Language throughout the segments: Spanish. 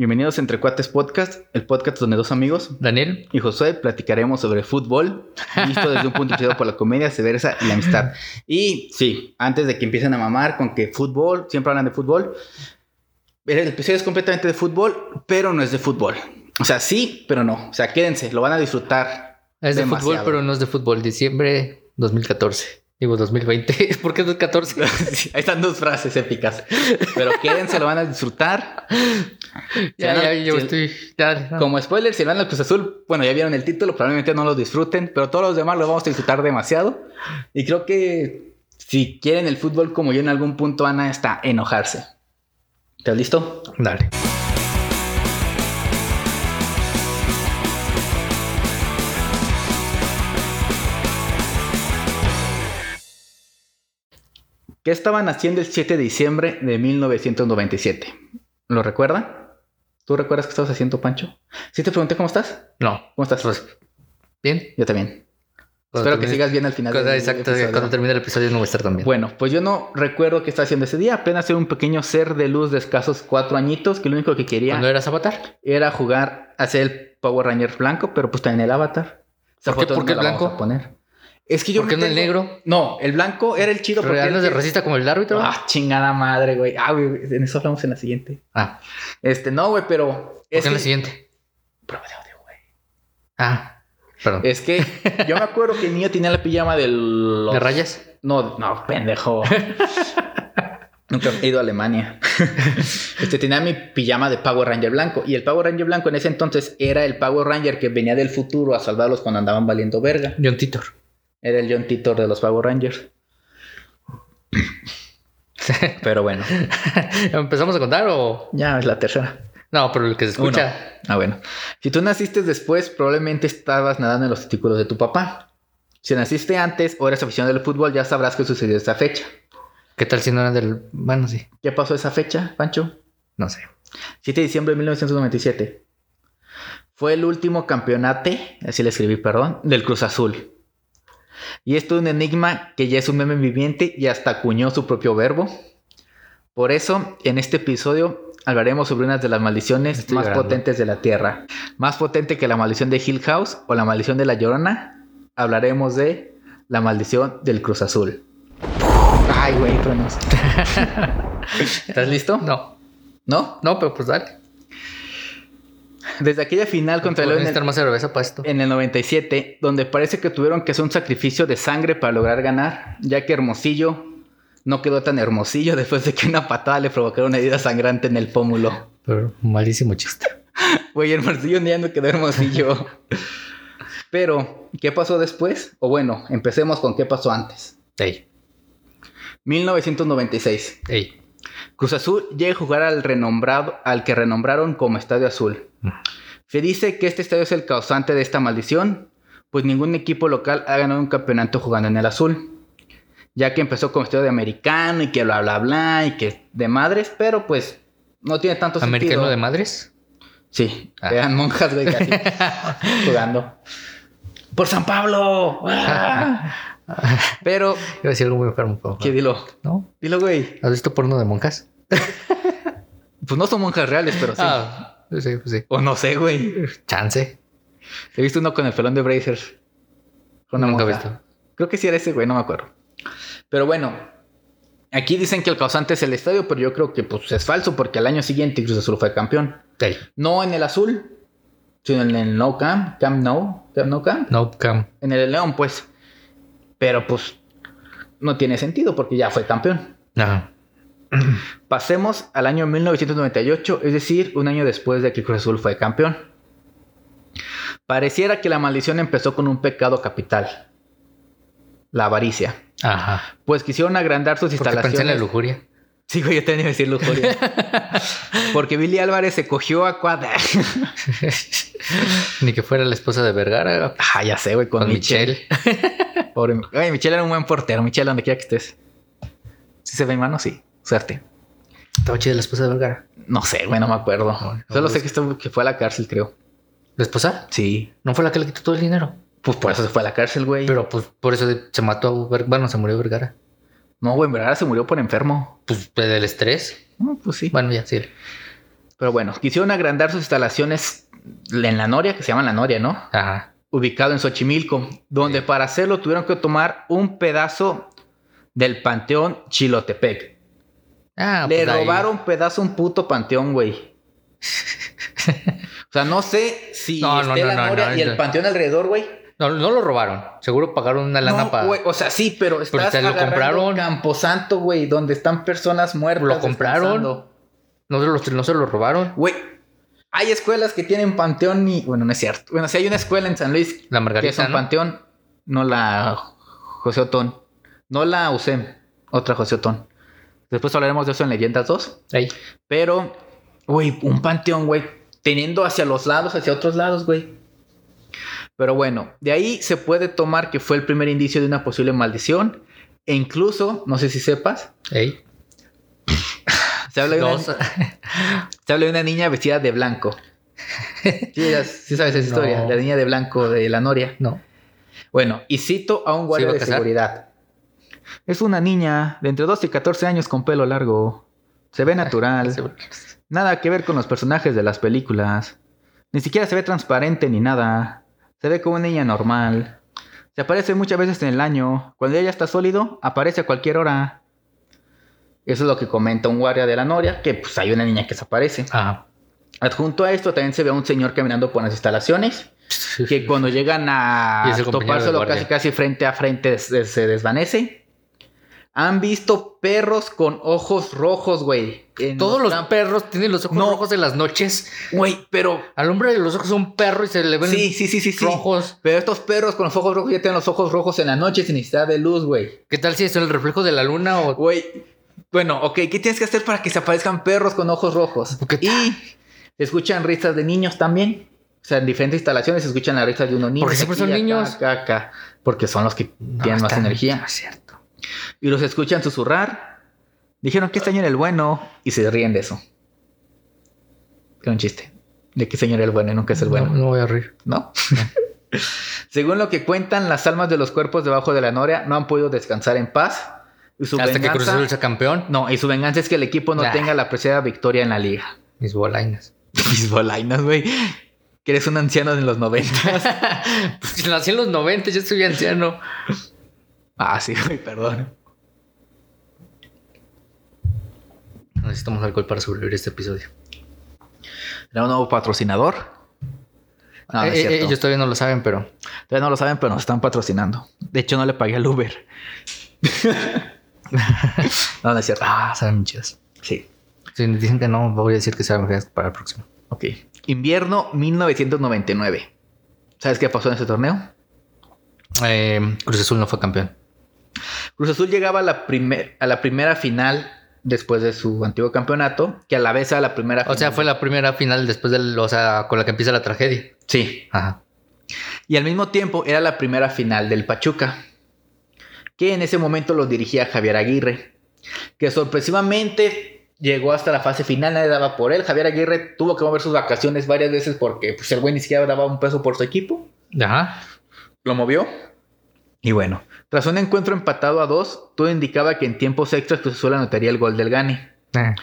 Bienvenidos a Entre Cuates Podcast, el podcast donde dos amigos, Daniel. y Josué, platicaremos sobre fútbol, visto desde un punto de vista por la comedia, severeza y la amistad. Y sí, antes de que empiecen a mamar con que fútbol, siempre hablan de fútbol, el episodio es completamente de fútbol, pero no es de fútbol. O sea, sí, pero no. O sea, quédense, lo van a disfrutar. Es de fútbol, pero no es de fútbol. Diciembre 2014. Digo 2020. ¿Por qué 2014? Sí, Ahí están dos frases épicas. Pero quédense, lo van a disfrutar. ya, Si ya, no- yo si- estoy. Ya, ya. Como spoiler, si van al Cruz Azul, bueno, ya vieron el título, probablemente no lo disfruten, pero todos los demás lo vamos a disfrutar demasiado. Y creo que si quieren el fútbol como yo en algún punto van a hasta enojarse. ¿Estás listo? Dale. ¿Qué estaban haciendo el 7 de diciembre de 1997? ¿Lo recuerdan? ¿Tú recuerdas qué estabas haciendo, Pancho? Sí te pregunté cómo estás. No. ¿Cómo estás? Pues, Bien. Yo también. Cuando Espero que sigas bien al final. Cuando- exacto. episodio. Cuando termine el episodio no voy a estar tan bien. Bueno, pues yo no recuerdo qué estaba haciendo ese día. Apenas era un pequeño ser de luz de escasos cuatro añitos que lo único que quería ¿Cuándo eras Avatar? era jugar, hacer el Power Ranger blanco, pero pues también el avatar. ¿Por qué- por qué no la vamos blanco? a poner. Es que yo ¿Por qué no el tengo- negro? No, el blanco era el chido porque ¿Real era no es el de que- racista como el árbitro? Ah, chingada madre, güey. Ah, güey, en eso hablamos en la siguiente. Ah, Este, no, güey, pero ¿por es qué en la siguiente? Prueba de audio, güey. Ah, perdón. Es que yo me acuerdo que el niño tenía la pijama del ¿De rayas? No, no, pendejo. Nunca he ido a Alemania. este tenía mi pijama de Power Ranger blanco. Y el Power Ranger blanco en ese entonces era el Power Ranger que venía del futuro a salvarlos cuando andaban valiendo verga. John Titor. Era el John Titor de los Power Rangers. Pero bueno, ¿Empezamos a contar o...? ya es la tercera. No, pero el que se escucha... Ah, bueno. Si tú naciste después, probablemente estabas nadando en los testículos de tu papá. Si naciste antes o eres aficionado del fútbol, ya sabrás qué sucedió esa fecha. ¿Qué tal si no eran del...? Bueno, sí. ¿Qué pasó esa fecha, Pancho? No sé. 7 de diciembre de 1997. Fue el último campeonato, así le escribí, perdón, del Cruz Azul. Y esto es un enigma que ya es un meme viviente y hasta acuñó su propio verbo. Por eso, en este episodio hablaremos sobre una de las maldiciones Estoy más llorando. potentes de la Tierra. Más potente que la maldición de Hill House o la maldición de la Llorona. Hablaremos de la maldición del Cruz Azul. Ay, güey, truenos. ¿Estás listo? No. ¿No? No, pero pues dale. Desde aquella final contra el León en necesitar el, más cerveza para esto. en el 97, donde parece que tuvieron que hacer un sacrificio de sangre para lograr ganar, ya que Hermosillo no quedó tan hermosillo después de que una patada le provocara una herida sangrante en el pómulo. Pero malísimo chiste. Güey, Hermosillo ya no quedó hermosillo. Pero, ¿qué pasó después? O bueno, empecemos con qué pasó antes. Ey, 1996. ey. Cruz Azul llega a jugar al renombrado, al que renombraron como Estadio Azul. Se dice que este estadio es el causante de esta maldición, pues ningún equipo local ha ganado un campeonato jugando en el azul. Ya que empezó como estadio de americano y que bla bla bla y que de madres, pero pues no tiene tanto ¿Americano sentido. de madres? Sí, Ah. eran monjas, güey, casi jugando. ¡Por San Pablo! ¡Ah! Pero, Iba a decir algo muy enfermo. pero- ¿qué dilo? ¿No? Dilo, güey. ¿Has visto porno de monjas? Pues no son monjas reales, pero sí. Ah, sí, pues sí. O no sé, güey. Chance. He visto uno con el pelón de Brazers. Con Nunca he visto. Creo que sí era ese, güey, no me acuerdo. Pero bueno, aquí dicen que el causante es el estadio, pero yo creo que pues es falso porque al año siguiente Cruz Azul fue campeón. No en el azul, sino en el No Camp, Camp No, Camp No Camp, no cam. en el León, pues. Pero pues no tiene sentido porque ya fue campeón. No. Pasemos al año 1998, es decir, un año después de que Cruz Azul fue campeón. Pareciera que la maldición empezó con un pecado capital, la avaricia, Ajá. pues quisieron agrandar sus Porque pensé en la instalaciones. lujuria. Sí, güey, yo tenía que decir lujuria. Porque Billy Álvarez se cogió a Cuadra. Ni que fuera la esposa de Vergara. Ah, ya sé, güey, con, Con Michelle. Michelle. Pobre... Ay, Michelle era un buen portero. Michelle, donde quiera que estés. ¿Sí se ve en mano? Sí. Suerte. Estaba chida la esposa de Vergara. No sé, güey, no me acuerdo. No, no, Solo sé que, que fue a la cárcel, creo. ¿La esposa? Sí. ¿No fue la que le quitó todo el dinero? Pues por eso se fue a la cárcel, güey. Pero pues por eso se mató a Ver- Bueno, se murió Vergara. No, güey, en verdad se murió por enfermo. Pues del estrés. No, pues sí. Bueno, ya, sí. Pero bueno, quisieron agrandar sus instalaciones en la Noria, que se llama la Noria, ¿no? Ajá. Ubicado en Xochimilco, donde Sí. para hacerlo tuvieron que tomar un pedazo del panteón Chilotepec. Ah, Le pues ahí. robaron pedazo a un puto panteón, güey. o sea, no sé si No, no, esté no, la no, no, y el panteón alrededor, güey. No, no lo robaron. Seguro pagaron una lana para. o sea, sí, pero estás te lo agarrando compraron. Camposanto, güey, donde están personas muertas. Lo compraron. No se lo, no se lo robaron. Güey, hay escuelas que tienen panteón y... Bueno, no es cierto. Bueno, si hay una escuela en San Luis La que es un panteón, no la José Otón. No la USEM, otra José Otón. Después hablaremos de eso en Leyendas 2. Ahí. Pero, güey, un panteón, güey, teniendo hacia los lados, hacia otros lados, güey. Pero bueno, de ahí se puede tomar que fue el primer indicio de una posible maldición. E incluso, no sé si sepas, se habla de una, Dos. se habla de una niña vestida de blanco. Sí, sabes esa No. historia, la niña de blanco de la Noria. no. Bueno, y cito a un guardia de seguridad. Es una niña de entre 12 y 14 años con pelo largo. Se ve natural. Nada que ver con los personajes de las películas. Ni siquiera se ve transparente ni nada. Se ve como una niña normal. Se aparece muchas veces en el año. Cuando ella está sólido, aparece a cualquier hora. Eso es lo que comenta un guardia de la Noria, que pues hay una niña que se aparece. Ajá. Adjunto a esto también se ve a un señor caminando por las instalaciones, que cuando llegan a topárselo casi casi frente a frente se desvanece. Han visto perros con ojos rojos, güey. Todos los perros tienen los ojos No. rojos en las noches. Güey, pero Al hombre de los ojos es un perro y se le ven Sí, sí, sí, sí, sí. rojos. Pero estos perros con los ojos rojos ya tienen los ojos rojos en la noche sin necesidad de luz, güey. ¿Qué tal si es el reflejo de la luna o Güey. Bueno, ok, ¿qué tienes que hacer para que se aparezcan perros con ojos rojos? Y escuchan risas de niños también. O sea, en diferentes instalaciones se escuchan las risas de unos niños. Porque siempre son niños. acá, acá. porque son los que No, tienen más energía. no es cierto. Y los escuchan susurrar. Dijeron que este año era el bueno y se ríen de eso. Era un chiste. De que año era el bueno y nunca es el bueno. No, no voy a reír. ¿no? Según lo que cuentan, las almas de los cuerpos debajo de la noria no han podido descansar en paz. Y su Hasta que Cruz venganza, Azul sea campeón. no, y su venganza es que el equipo no Nah. tenga la preciada victoria en la liga. Mis bolainas. Mis bolainas, güey. Que eres un anciano de los 90. pues nací en los 90, yo soy anciano. Ah, sí, güey, perdón. Necesitamos alcohol para sobrevivir este episodio. ¿Era un nuevo patrocinador? No, no es Eh, eh, cierto. ellos todavía no lo saben, pero Todavía no lo saben, pero nos están patrocinando. De hecho, no le pagué al Uber. no, no es cierto. ah, saben chidas. Sí. Si dicen que no, voy a decir que saben para el próximo. Ok. Invierno 1999. ¿Sabes qué pasó en ese torneo? Eh, Cruz Azul no fue campeón. Cruz Azul llegaba a la, primer- a la primera final después de su antiguo campeonato, que a la vez era la primera O sea, fue la primera final después del, o sea, con la que empieza la tragedia. Sí. Ajá. Y al mismo tiempo era la primera final del Pachuca, que en ese momento lo dirigía Javier Aguirre, que sorpresivamente llegó hasta la fase final, nadie daba por él. Javier Aguirre tuvo que mover sus vacaciones varias veces porque pues, el güey ni siquiera daba un peso por su equipo. Ajá. Lo movió. Y bueno, tras un encuentro empatado a dos, todo indicaba que en tiempos extras Cruz Azul anotaría el gol del Gane. Eh,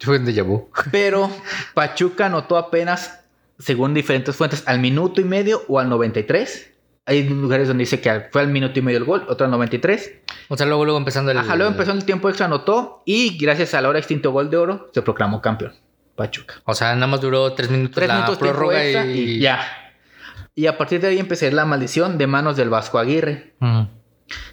Fue un déjà vu. Pero Pachuca anotó apenas, según diferentes fuentes, al minuto y medio o al 93. Hay lugares donde dice que fue al minuto y medio el gol, otro al 93. O sea, luego, luego empezando el. Ajá, luego empezó en el tiempo extra, anotó y gracias al ahora extinto gol de oro se proclamó campeón. Pachuca. O sea, nada más duró tres minutos Tres la minutos prórroga y ya. Y a partir de ahí empecé la maldición de manos del Vasco Aguirre. Mm.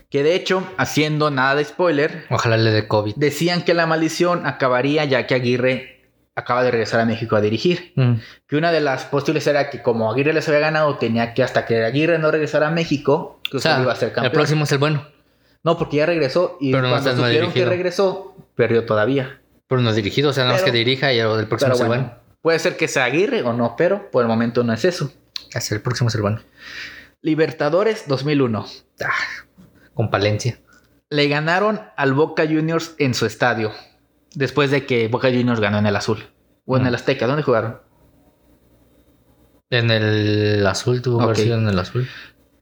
Que de hecho, haciendo nada de spoiler, Ojalá le dé COVID. decían que la maldición acabaría ya que Aguirre acaba de regresar a México a dirigir. Mm. Que una de las posibles era que como Aguirre les había ganado, tenía que hasta que Aguirre no regresara a México, O sea, Azul iba a ser campeón. el próximo es el bueno, No, porque ya regresó y Pero cuando no supieron que regresó, perdió todavía. pero no es dirigido. O sea, nada más que dirija y el del próximo es el bueno. puede ser que sea Aguirre o no, pero por el momento no es eso. Es el próximo es el bueno. Libertadores 2001. Ah, con Palencia. Le ganaron al Boca Juniors en su estadio. Después de que Boca Juniors ganó en el azul. O en Mm. el Azteca. ¿Dónde jugaron? En el azul tuvo que haber Ok. sido en el azul.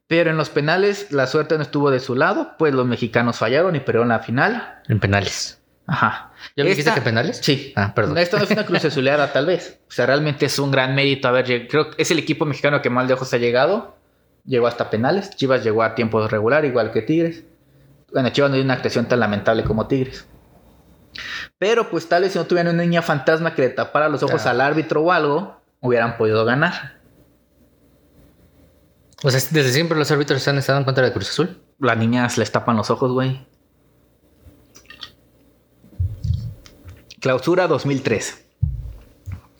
Pero en los penales la suerte no estuvo de su lado, pues los mexicanos fallaron y perdieron la final. En penales. Ajá. ¿Ya me dijiste Esta- que penales? Sí. Ah, perdón. Esto no es una cruz azuleada, tal vez. O sea, realmente es un gran mérito haber Creo que es el equipo mexicano que más lejos ha llegado. Llegó hasta penales. Chivas llegó a tiempo regular, igual que Tigres. Bueno, Chivas no dio una actuación tan lamentable como Tigres. Pero pues tal vez si no tuvieran una niña fantasma que le tapara los ojos al árbitro o algo, hubieran podido ganar. O sea, desde siempre los árbitros han estado en contra de Cruz Azul. Las niñas les tapan los ojos, güey. Clausura 2003.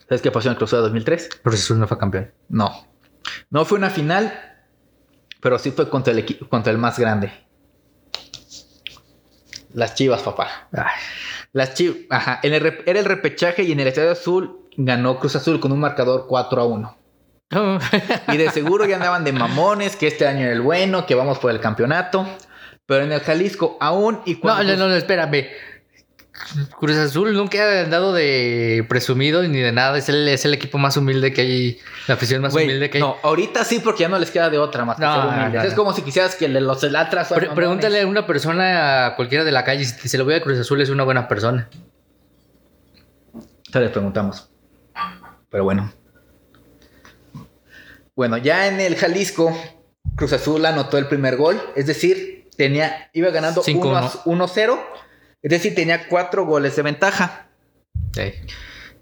¿Sabes qué pasó en Clausura 2003? Cruz Azul no fue campeón. No. No fue una final, pero sí fue contra el, equi- contra el más grande. Las Chivas, papá. Ay, Las Chivas, ajá. En el rep- era el repechaje y en el Estadio Azul ganó Cruz Azul con un marcador 4 a 1. Y de seguro ya andaban de mamones, que este año era el bueno, que vamos por el campeonato. Pero en el Jalisco, aún y cuando. no, no, no, espérame. Cruz Azul nunca ha andado de presumido ni de nada. Es el, es el equipo más humilde que hay, la afición más humilde que hay. no, ahorita sí, porque ya no les queda de otra más No. Es como si quisieras que le- los Pre- mamones. pregúntale a una persona, a cualquiera de la calle, si se lo voy a Cruz Azul es una buena persona. Te les preguntamos. Pero bueno. Bueno, ya en el Jalisco, Cruz Azul anotó el primer gol. Es decir, tenía, iba ganando 5-1. 1 a- 1-0. Es decir, tenía cuatro goles de ventaja. Sí.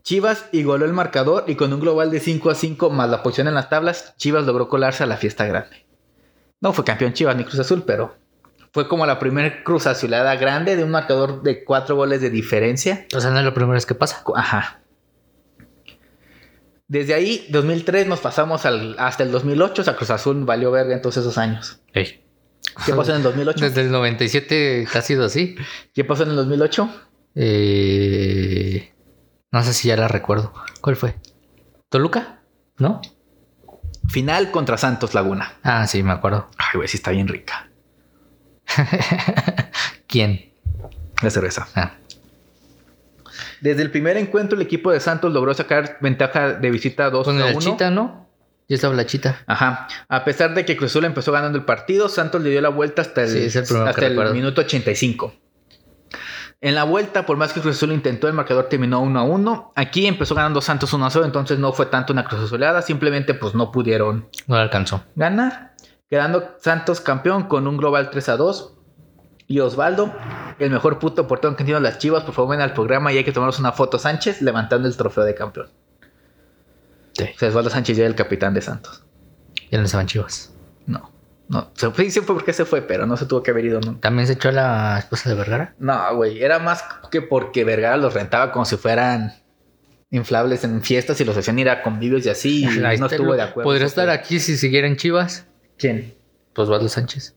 Chivas igualó el marcador y con un global de 5 a 5 más la posición en las tablas, Chivas logró colarse a la fiesta grande. No fue campeón Chivas ni Cruz Azul, pero fue como la primera Cruz Azulada grande de un marcador de cuatro goles de diferencia. O sea, no es lo primero vez que pasa. Ajá. Desde ahí, 2003, nos pasamos al- hasta el 2008. O sea, Cruz Azul valió verga en todos esos años. Ey. ¿Qué pasó en el 2008? Desde el 97 ha sido así. ¿Qué pasó en el 2008? Eh, no sé si ya la recuerdo. ¿Cuál fue? ¿Toluca? ¿No? Final contra Santos Laguna. Ah, sí, me acuerdo. Ay, güey, sí está bien rica. ¿Quién? La cerveza. Ah, Desde el primer encuentro, el equipo de Santos logró sacar ventaja de visita 2 con a 1. chita, ¿no? Ya estaba la chita. Ajá. A pesar de que Cruz Azul empezó ganando el partido, Santos le dio la vuelta hasta el, Sí, es el hasta el minuto 85. En la vuelta, por más que Cruz Azul intentó, el marcador terminó 1 a 1. Aquí empezó ganando Santos 1 a 0, entonces no fue tanto una Cruz Azuleada, simplemente pues no pudieron No alcanzó. ganar. Quedando Santos campeón con un global 3 a 2. Y Osvaldo, el mejor puto portero que han tenido las chivas, por favor ven al programa y hay que tomarnos una foto Sánchez levantando el trofeo de campeón. Sí. O sea, Osvaldo Sánchez ya era el capitán de Santos. Ya no estaban chivas. No, no. Se fue, sí fue porque se fue, pero no se tuvo que haber ido nunca. ¿También se echó a la esposa de Vergara? No, güey, era más que porque Vergara los rentaba como si fueran inflables en fiestas y los hacían ir a convivios y así. Y Ahí no estuvo de acuerdo. Podría estar aquí si siguiera en Chivas. ¿Quién? Pues Osvaldo Sánchez.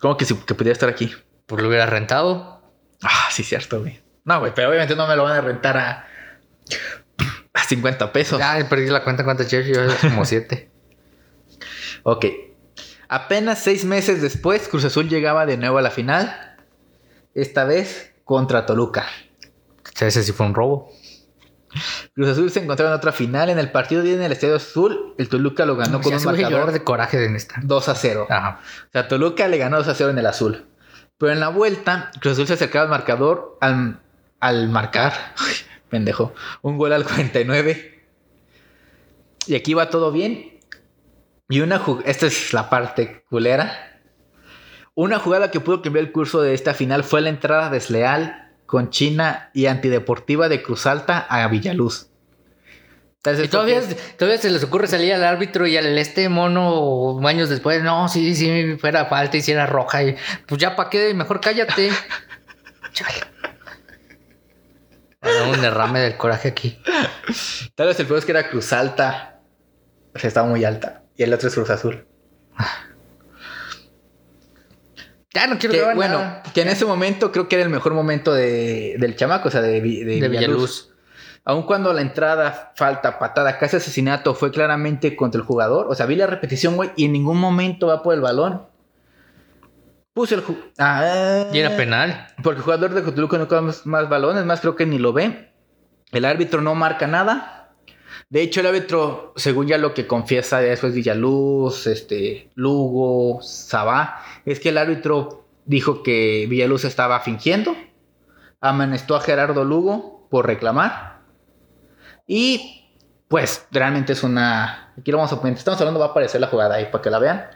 ¿Cómo que, si, que pudiera estar aquí? Pues lo hubiera rentado. Ah, sí, cierto, güey. No, güey, pero obviamente no me lo van a rentar a 50 pesos. Ya perdí la cuenta cuántas llevas, como siete. Ok. Apenas seis meses después, Cruz Azul llegaba de nuevo a la final. Esta vez contra Toluca. Ese sí fue un robo. Cruz Azul se encontraba en otra final. En el partido de en el Estadio Azul, el Toluca lo ganó con un marcador de coraje en esta. 2 a 0. Ajá. O sea, Toluca le ganó 2 a 0 en el azul. Pero en la vuelta, Cruz Azul se acercaba al marcador al, al marcar. Pendejo. Un gol al 49. Y aquí va todo bien. Y una jugada. Esta es la parte culera. Una jugada que pudo cambiar el curso de esta final fue la entrada desleal con China y antideportiva de Cruz Alta a Villaluz. Entonces, Y todavía, todavía se les ocurre salir al árbitro y al este mono años después, no, sí, sí, fuera falta y si era roja. Y pues ya para qué, mejor cállate. Chale. Era un derrame del coraje aquí. Tal vez el peor es que era Cruz Alta. O sea, estaba muy alta. Y el otro es Cruz Azul. Ya no quiero Que, grabar bueno, nada. que en ese momento creo que era el mejor momento de, del chamaco, o sea, de de Villaluz. Villaluz. Aun cuando la entrada, falta, patada, casi asesinato fue claramente contra el jugador. O sea, vi la repetición, güey, y en ningún momento va por el balón. Puse el... Ah, Y era penal. Porque el jugador de Cotuluco no coge más, más balones, más creo que ni lo ve. El árbitro no marca nada. De hecho, el árbitro, según ya lo que confiesa después Villaluz, este, Lugo, Sabá, es que el árbitro dijo que Villaluz estaba fingiendo. amanestó a Gerardo Lugo por reclamar. Y pues realmente es una... Aquí lo vamos a poner, estamos hablando, va a aparecer la jugada ahí para que la vean.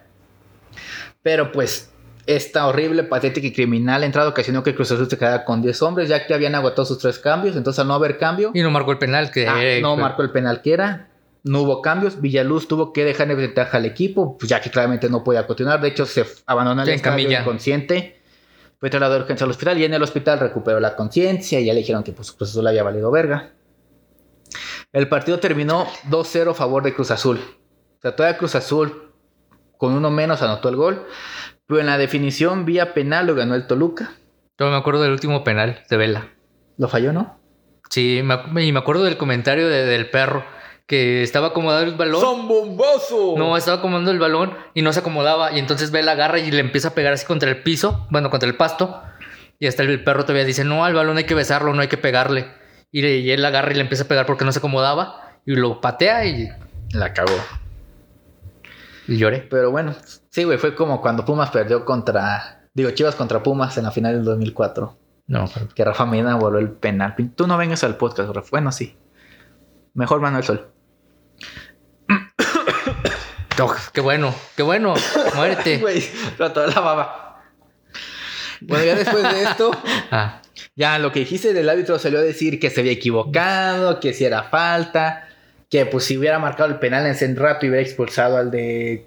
Pero pues esta horrible, patética y criminal entrada ocasionó que Cruz Azul se quedara con 10 hombres, ya que habían agotado sus tres cambios. Entonces, al no haber cambio, Y no marcó el penal que ah, eh, no marcó el penal que era. No hubo cambios. Villaluz tuvo que dejar de ventaja al equipo, pues ya que claramente no podía continuar. De hecho, se abandonó el En estadio inconsciente. Fue trasladado de urgencia al hospital y en el hospital recuperó la conciencia y ya le dijeron que pues, Cruz Azul había valido verga. El partido terminó 2-0 a favor de Cruz Azul. O sea, todavía Cruz Azul con uno menos anotó el gol. Pero en la definición vía penal lo ganó el Toluca. Yo me acuerdo del último penal de Vela. Lo falló, ¿no? Sí, me, y me acuerdo del comentario de- del perro que estaba acomodando el balón. bomboso! No, estaba acomodando el balón y no se acomodaba. Y entonces Vela agarra y le empieza a pegar así contra el piso, bueno, contra el pasto. Y hasta el perro todavía dice: No, al balón hay que besarlo, no hay que pegarle. Y, le- y él agarra y le empieza a pegar porque no se acomodaba. Y lo patea y, La cagó. y lloré. Pero bueno, sí, güey, fue como cuando Pumas perdió contra. Digo, Chivas contra Pumas en la final del 2004. No, pero- Que Rafa Medina voló el penal. Tú no vengas al podcast, Rafa. Bueno, sí. Mejor Manuel Sol. Oh, qué bueno, qué bueno. Muérete. Güey, toda la baba. Bueno, ya después de esto, Ah, ya lo que dijiste del árbitro salió a decir que se había equivocado, que si era falta, que pues si hubiera marcado el penal en ese rato y hubiera expulsado al de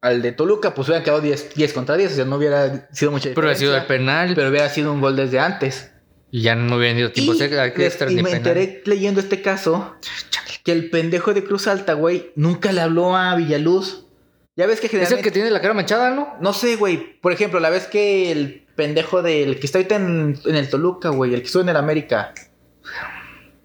al de Toluca, pues hubieran quedado 10, 10 contra 10, o sea, no hubiera sido mucha pero ha sido el diferencia, penal. pero hubiera sido un gol desde antes. Y ya no hubieran ido tiempo Y, extra les- extra y ni me penal. enteré leyendo este caso que el pendejo de Cruz Alta, güey, nunca le habló a Villaluz. Ya ves que Es el generalmente... que tiene la cara manchada, ¿no? No sé, güey. Por ejemplo, la vez que el pendejo del que está ahorita en, en el Toluca, güey, el que estuvo en el América.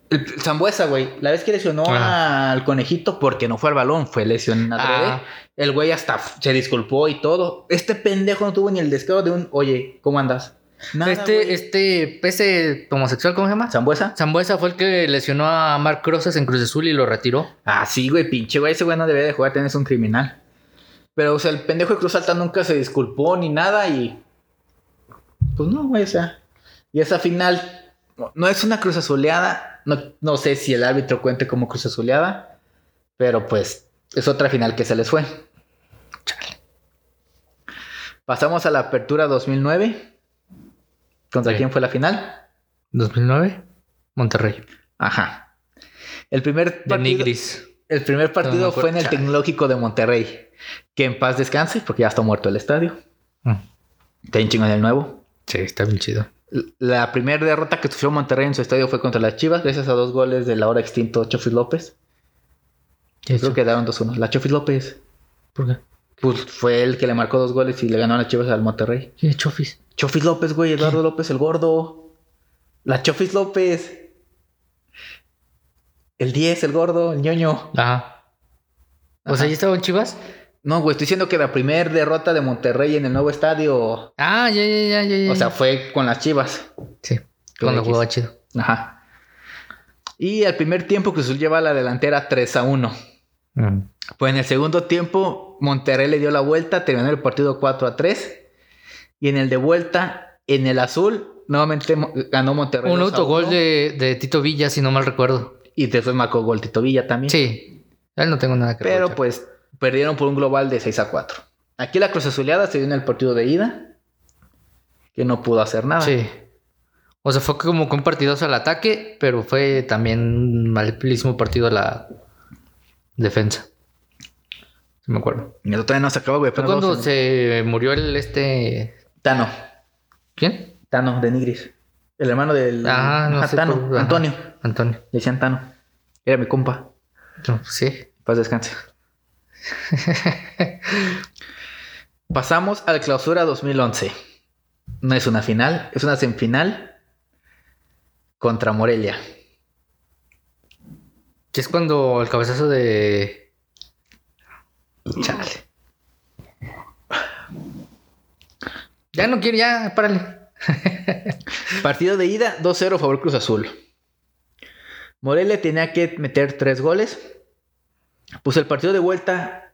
El, Zambuesa, güey. La vez que lesionó Ajá. al conejito porque no fue al balón, fue lesión adrede. Ah. El güey hasta se disculpó y todo. Este pendejo no tuvo ni el descaro de un, oye, ¿cómo andas? Nada, este, güey. este pese homosexual, ¿cómo se llama? ¿Zambuesa? Zambuesa fue el que lesionó a Marc Crosses en Cruz Azul y lo retiró. Ah, sí, güey, pinche güey. Ese güey no debería de jugar, tenés un criminal. Pero, o sea, el pendejo de Cruz Alta nunca se disculpó ni nada y. Pues no, güey, o sea. Y esa final no- no es una cruz azuleada. No, no sé si el árbitro cuente como cruz azuleada. Pero pues es otra final que se les fue. Pasamos a la apertura 2009. ¿Contra Sí. quién fue la final? 2009, Monterrey. Ajá. El primer De partido, Nigris. el primer partido fue en el. Tecnológico de Monterrey. Que en paz descanse, porque ya está muerto el estadio. Mm. Está en chingón el nuevo. Sí, está bien chido. La primera derrota que sufrió Monterrey en su estadio fue contra las Chivas, gracias a dos goles del ahora extinto Chofis López. ¿Qué Creo que quedaron 2-1. La Chofis López ¿Por qué? pues, fue el que le marcó dos goles y le ganó a las Chivas al Monterrey. ¿Quién es Chofis? Chofis López, güey, Eduardo López, el gordo. La Chofis López. El 10, el gordo, el ñoño. Ajá. O sea. ¿ya estaba en Chivas? No, güey, estoy diciendo que la primera derrota de Monterrey en el nuevo estadio, Ah, ya, ya, ya, ya. ya. o sea, fue con las Chivas. sí. con Cuando jugaba chido. Ajá. Y al primer tiempo Cruz Azul lleva a la delantera 3 a 1. Mm. Pues en el segundo tiempo Monterrey le dio la vuelta, terminó el partido 4 a 3. Y en el de vuelta, en el azul, nuevamente ganó Monterrey. Un 2 a autogol 1. de, de Tito Villa, si no mal recuerdo. Y después marcó gol Tito Villa también. Sí. Él no tengo nada que Pero pues perdieron por un global de 6 a 4. Aquí la Cruz Azuleada se dio en el partido de ida. Que no pudo hacer nada. Sí. O sea, fue como que un partidazo al ataque, pero fue también un malísimo partido a la defensa. Me acuerdo. Y eso todavía no se acabó, güey. Fue apenas cuando se murió el este... Tano. ¿Quién? Tano de Nigris. El hermano del. Ajá, no sé. Tano. por- ajá. Antonio. Antonio. Le decían Tano. Era mi compa. No, sí. Paz descanse. Pasamos al clausura 2011. No es una final, es una semifinal contra Morelia. Que es cuando el cabezazo de... Chale. Ya no quiero, ya, párale. Partido de ida, 2-0 favor Cruz Azul. Morelia tenía que meter tres goles. Pues el partido de vuelta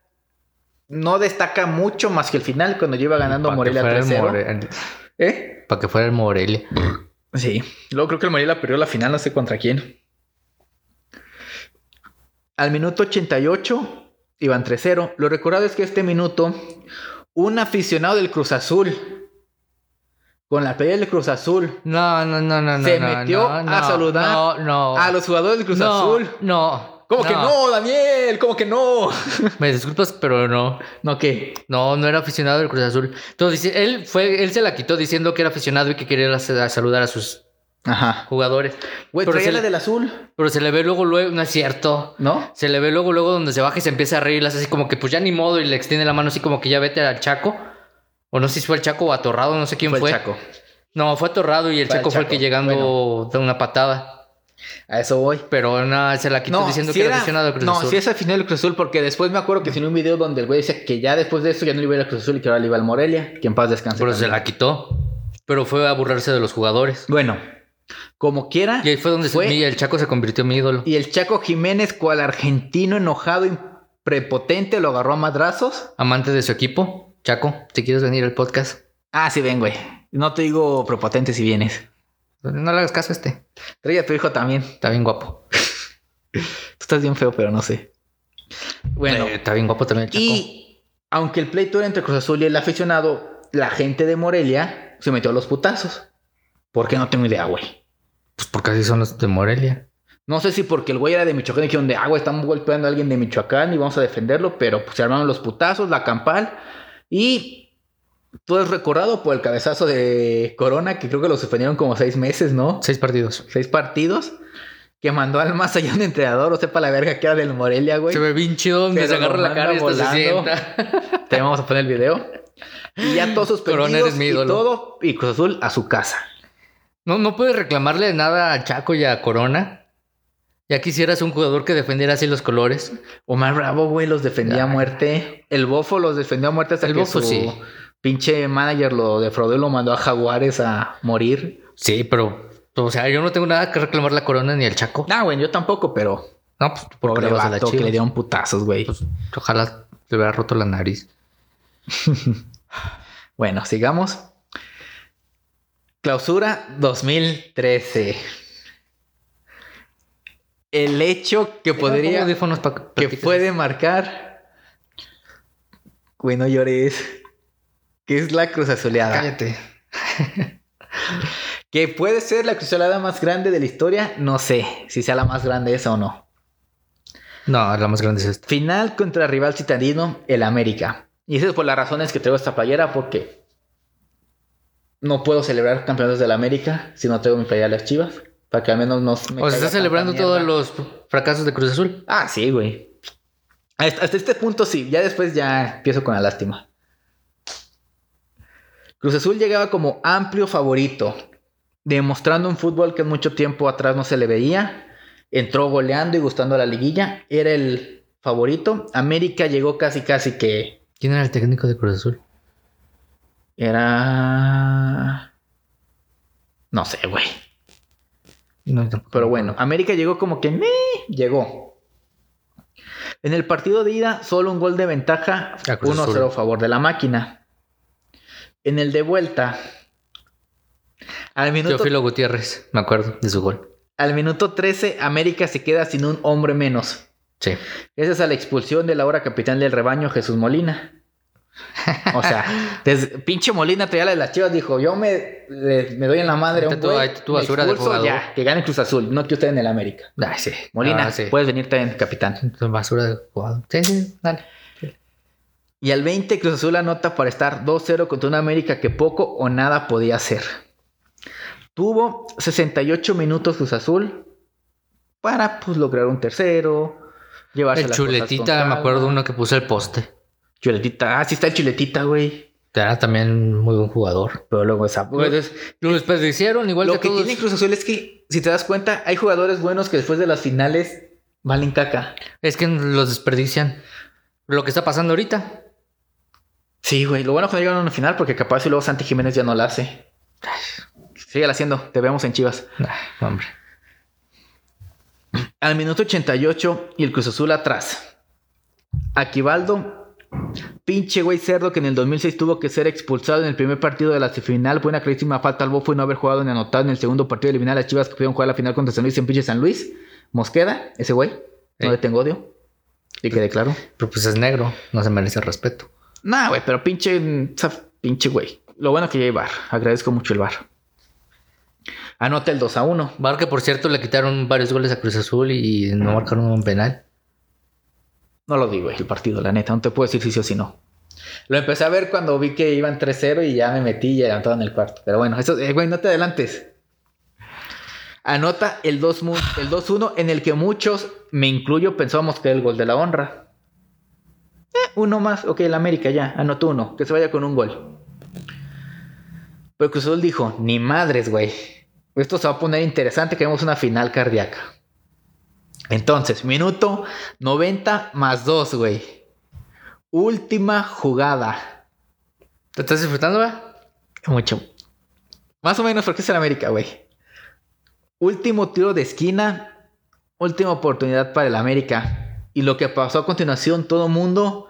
no destaca mucho más que el final, cuando lleva ganando Morelia fuera el 3-0. More- ¿Eh? Para que fuera el Morelia. Sí. Luego creo que el Morelia perdió la final, no sé contra quién. Al minuto 88 iban 3-0. Lo recordado es que este minuto, un aficionado del Cruz Azul, con la pelea del Cruz Azul, No, no, no, no, no. Se no, metió no, a saludar a los jugadores del Cruz Azul. No. ¿Cómo que no, Daniel? ¿Cómo que no? Me disculpas, pero no. ¿No qué? No, no era aficionado del Cruz Azul. Entonces, él fue, él se la quitó diciendo que era aficionado y que quería saludar a sus Ajá. jugadores. Güey, Pero traía la le- del azul, Pero se le ve luego, luego, no es cierto. ¿no? Se le ve luego, luego donde se baja y se empieza a reír, y le hace así como que pues ya ni modo y le extiende la mano así como que ya vete al Chaco. O no sé si fue el Chaco o Atorrado, no sé quién fue. el Chaco. No, fue Atorrado y el Fue el Chaco fue el que llegando de una patada. A eso voy. Pero nada, se la quitó diciendo que era aficionado del Cruz no, Azul. sí es aficionado del Cruz Azul, porque después me acuerdo que tiene un video donde el güey decía que ya después de eso ya no le iba al Cruz Azul y que ahora le iba al Morelia, que en paz descanse. Pero se la quitó. Pero fue a burlarse de los jugadores. Bueno, como quiera. Y ahí fue donde se- fue- mi- el Chaco se convirtió en mi ídolo. Y el Chaco Jiménez, cual argentino enojado y prepotente, lo agarró a madrazos. Amante de su equipo. Chaco, si quieres venir al podcast. Ah, sí, ven, güey. No te digo prepotente si vienes. No le hagas caso a este. Trae a tu hijo también. Está bien guapo. Tú estás bien feo, pero no sé. Bueno, Eh, está bien guapo también el Chaco. y aunque el pleito era entre Cruz Azul y el aficionado, la gente de Morelia se metió a los putazos. ¿Por qué no tengo idea, güey? Pues porque así son los de Morelia. No sé si porque el güey era de Michoacán y dijeron de, ah, güey, estamos golpeando a alguien de Michoacán y vamos a defenderlo, pero pues se armaron los putazos, la campal y todo es recordado por el cabezazo de Corona, que creo que lo suspendieron como seis meses, ¿no? Seis partidos. Seis partidos, que mandó al más allá un entrenador, o sepa la verga que era del Morelia, güey. Se ve bien chido donde se agarra la cara y se sienta. Te vamos a poner el video. Y ya todos suspendidos Corona, eres mi y todo, y Cruz Azul a su casa. No, no puedes reclamarle nada a Chaco y a Corona. Ya quisieras un jugador que defendiera así los colores. Omar Bravo, güey, los defendía a muerte. El Bofo los defendió a muerte hasta El que Bofo, su sí. pinche manager lo defraudó y lo mandó a Jaguares a morir. Sí, pero, o sea, yo no tengo nada que reclamarle a Corona ni al Chaco. Nah, güey, yo tampoco, pero No, pues pobre le vas a la que le dieron putazos, güey. Pues, ojalá le hubiera roto la nariz. Bueno, sigamos. Clausura 2013. El hecho que podría... Que puede marcar. Güey, no llores. Que es la cruz azuleada. Cállate. Que puede ser la cruz azuleada más grande de la historia. No sé si sea la más grande esa o no. No, la más grande es esta. Final contra rival citadino, el América. Y eso es por las razones que traigo esta playera, porque no puedo celebrar campeonatos del América si no traigo mi playera de las chivas. Para que al menos no me O sea, estás celebrando todos los fracasos de Cruz Azul. Ah, sí, güey. Hasta, hasta este punto sí. Ya después ya empiezo con la lástima. Cruz Azul llegaba como amplio favorito, demostrando un fútbol que mucho tiempo atrás no se le veía. Entró goleando y gustando a la liguilla. Era el favorito. América llegó casi casi que ¿Quién era el técnico de Cruz Azul? Era... No sé, güey. No. Pero bueno, América llegó como que... "Meh", llegó. En el partido de ida, solo un gol de ventaja, A Cruz 1-0 Azul. a favor de la máquina. En el de vuelta, al minuto, Teófilo Gutiérrez, me acuerdo de su gol. al minuto 13, América se queda sin un hombre menos. Sí. Gracias a la expulsión del ahora capitán del rebaño, Jesús Molina. O sea, desde- pinche Molina traía la de las chivas, dijo, yo me, le- me doy en la madre a un tu- güey, me basura de ya, que gane Cruz Azul, no que usted en el América. Ay, sí. Molina, Ah, sí. puedes venirte en capitán. Basura de jugador. Sí, sí, dale. Y al 20 Cruz Azul anota para estar 2-0 contra una América que poco o nada podía hacer. Tuvo 68 minutos Cruz Azul para pues lograr un tercero, llevarse El las cosas chuletita, con me acuerdo uno que puso el poste. Chuletita, ah, sí está el chuletita, güey. Era también muy buen jugador. Pero luego esa. Pues, Lo desperdiciaron igual lo que que todos. tiene Cruz Azul es que, si te das cuenta, hay jugadores buenos que después de las finales valen caca. Es que los desperdician. Lo que está pasando ahorita. Sí, güey. Lo bueno es que no llegaron a una final porque capaz y luego Santi Jiménez ya no la hace. Síguela haciendo. Te vemos en Chivas. Hombre. Al minuto 88 y el Cruz Azul atrás. Aquivaldo pinche güey cerdo que en el 2006 tuvo que ser expulsado en el primer partido de la semifinal fue una clarísima falta al bofo y no haber jugado ni anotado en el segundo partido de eliminar a las chivas que pudieron jugar la final contra San Luis en pinche San Luis. Mosqueda, ese güey, no le tengo odio. Y quede claro. Pero pues es negro, no se merece respeto. Nah, güey, pero pinche, pinche güey. Lo bueno que ya hay bar. Agradezco mucho el bar. Anota el 2 a 1. Bar que por cierto le quitaron varios goles a Cruz Azul y no marcaron un penal. No lo digo, el partido, la neta. No te puedo decir si sí o si no. Lo empecé a ver cuando vi que iban 3-0 y ya me metí y adelantado en el cuarto. Pero bueno, eso, eh, güey, no te adelantes. Anota el 2 mu- el 2-1 en el que muchos, me incluyo, pensábamos que era el gol de la honra. Eh, uno más, ok, el América ya, anotó uno, que se vaya con un gol. Pero Cruz Azul dijo, ni madres, güey. Esto se va a poner interesante, queremos una final cardíaca. Entonces, minuto 90 más 2, güey. Última jugada. ¿Te estás disfrutando, güey? Mucho. Más o menos porque es el América, güey. Último tiro de esquina. Última oportunidad para el América. Y lo que pasó a continuación, todo mundo,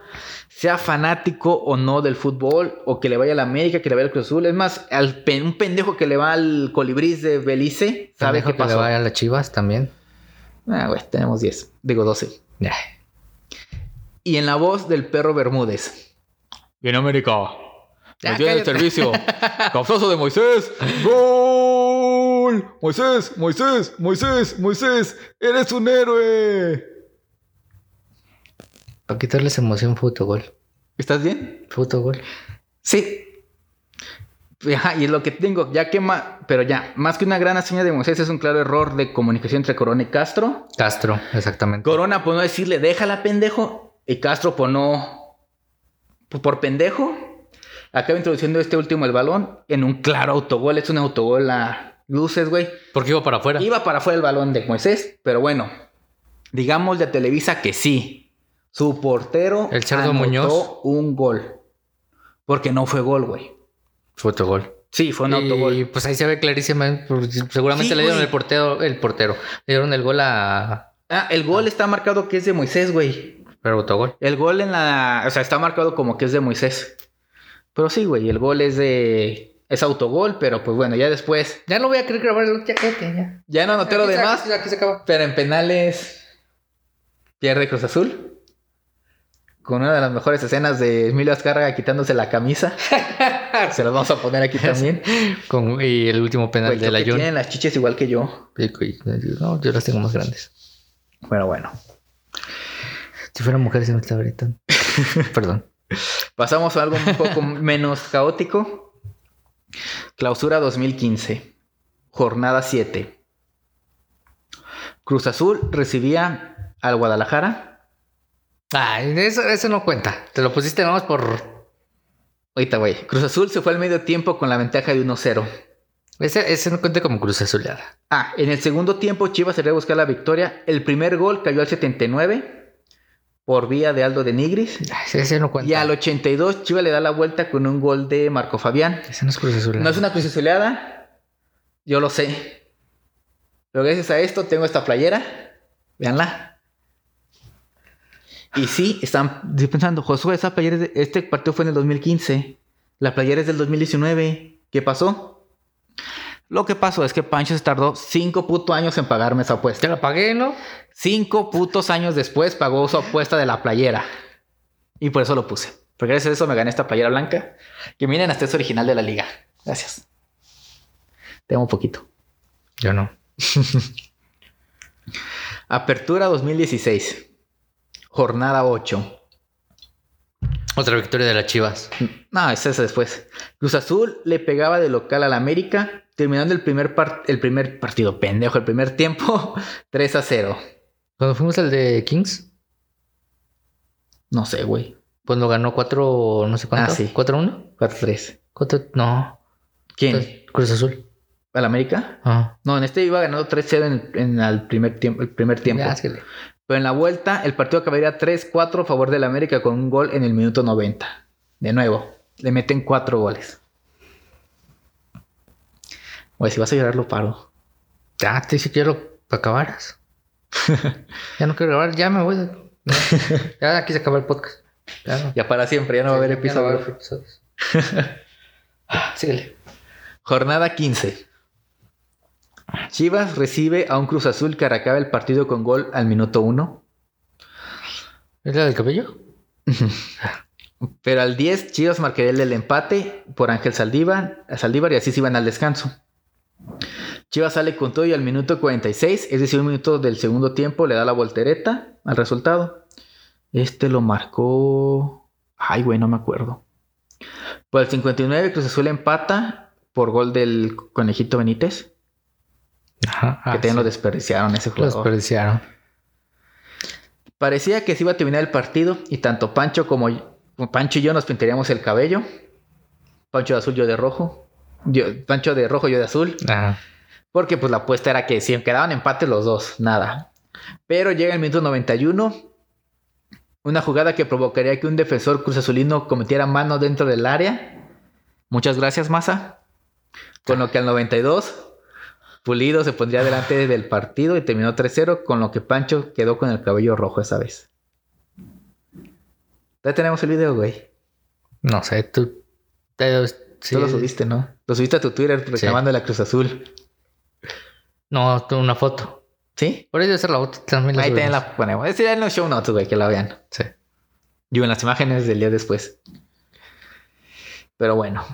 sea fanático o no del fútbol, o que le vaya al América, que le vaya al Cruz Azul. Es más, al pen- un pendejo que le va al Colibrís de Belice, sabe qué que le pasó. vaya a las chivas también. Ah, güey, tenemos 10. Digo 12. Ya. Y en la voz del perro Bermúdez. Bien, América. Ya, Nos el cállate. servicio. Causazo de Moisés. ¡Gol! Moisés, Moisés, Moisés, Moisés. Eres un héroe. Para quitarles emoción, fue autogol. ¿Estás bien? Fue autogol. Sí. Y es lo que tengo, ya que más, pero ya, más que una gran hazaña de Moisés, es un claro error de comunicación entre Corona y Castro. Castro, exactamente. Corona por no decirle, déjala pendejo, y Castro por no, por, por pendejo, acaba introduciendo este último el balón en un claro autogol, es un autogol a luces, güey. Porque iba para afuera. Iba para afuera el balón de Moisés, pero bueno, digamos de Televisa que sí, su portero El Cerdo anotó Muñoz. un gol, porque no fue gol, güey. Fue autogol. Sí, fue un autogol. Y pues ahí se ve clarísimamente. pues, Seguramente Sí, le dieron güey. el portero, el portero. Le dieron el gol a. Ah, el gol está marcado que es de Moisés, güey. Pero autogol. El gol en la. O sea, está marcado como que es de Moisés. Pero sí, güey, el gol es de. Es autogol, pero pues bueno, ya después. Ya no voy a querer grabar el chaquete, ya. Ya no anoté lo demás, Aquí, aquí se acaba. pero en penales. Pierde Cruz Azul. Con una de las mejores escenas de Emilio Azcárraga quitándose la camisa. Se las vamos a poner aquí también. Con, y el último penal de la Jun. tienen las chiches igual que yo. No, yo las tengo más grandes. Pero bueno. Si fueran mujeres, no estaría tan. Perdón. Pasamos a algo un poco menos caótico. Clausura 2015. Jornada 7. Cruz Azul recibía al Guadalajara. Ay, eso, eso no cuenta. Te lo pusiste más por. Ahorita, güey. Cruz Azul se fue al medio tiempo con la ventaja de 1-0. Ese, ese no cuenta como cruz azuleada. Ah, en el segundo tiempo Chivas se a buscar la victoria. El primer gol cayó al 79 por vía de Aldo de Nigris. Ese no cuenta. Y al 82 Chivas le da la vuelta con un gol de Marco Fabián. Ese no es cruz azuleada. No es una cruz azuleada. Yo lo sé. Pero gracias a esto tengo esta playera. Veanla. Y sí, están estoy pensando, Josué, esa playera de- este partido fue en el 2015. La playera es del 2019. ¿Qué pasó? Lo que pasó es que Pancho se tardó cinco putos años en pagarme esa apuesta. Te la pagué, ¿no? Cinco putos años después pagó su apuesta de la playera. Y por eso lo puse. Porque gracias a eso me gané esta playera blanca. Que miren, hasta es original de la liga. Gracias. Tengo un poquito. Yo no. Apertura 2016. Jornada 8. Otra victoria de las Chivas. No, es después. Cruz Azul le pegaba de local al América, terminando el primer, el primer partido, pendejo, el primer tiempo, 3 a 0. Cuando fuimos al de Kings, No sé, güey. pues lo ganó 4, no sé cuánto. Ah, sí. ¿4-1? 4 a 3. ¿Cuánto? No. ¿Quién? Cruz Azul. ¿Al América? Ah. No, en este iba ganando 3-0 en, en el primer tiempo. El primer tiempo. Ya. Pero en la vuelta, el partido acabaría 3-4 a favor del América con un gol en el minuto 90. De nuevo, le meten 4 goles. Güey, si vas a llorar, lo paro. Ya, te dije que ya lo acabaras. ya no quiero grabar, ya me voy. No. Ya aquí se acaba el podcast. Ya para siempre, ya no va a haber Ya no episodios. episodios. Ah, Síguele. Jornada 15. Chivas recibe a un Cruz Azul que acaba el partido con gol al minuto 1. ¿Es la del cabello? Pero al 10, Chivas marcaría el empate por Ángel Saldívar, Saldívar y así se iban al descanso. Chivas sale con todo y al minuto 46, es decir, un minuto del segundo tiempo, le da la voltereta al resultado. Este lo marcó. Ay, güey, no me acuerdo. Por el 59, Cruz Azul empata por gol del Conejito Benítez. Ajá. que ah, también lo desperdiciaron ese Lo jugador. desperdiciaron. Parecía que se iba a terminar el partido y tanto Pancho como Pancho y yo nos pintaríamos el cabello. Pancho de azul, yo de rojo. Yo- Pancho de rojo, yo de azul. Ajá. Porque pues la apuesta era que si quedaban empate los dos, nada. Pero llega el minuto 91. Una jugada que provocaría que un defensor cruz azulino cometiera mano dentro del área. Muchas gracias, Massa. Con lo que al 92, Pulido se pondría delante del partido y terminó 3-0, con lo que Pancho quedó con el cabello rojo esa vez. Ya tenemos el video, güey. No sé, tú. te- sí. Tú lo subiste, ¿no? Lo subiste a tu Twitter reclamando la Cruz Azul. No, tú una foto. ¿Sí? Por debe ser la otra. También la Ahí también la ponemos. Ese ya en los show notes, güey, que la vean. Sí. Yo en las imágenes del día después. Pero bueno.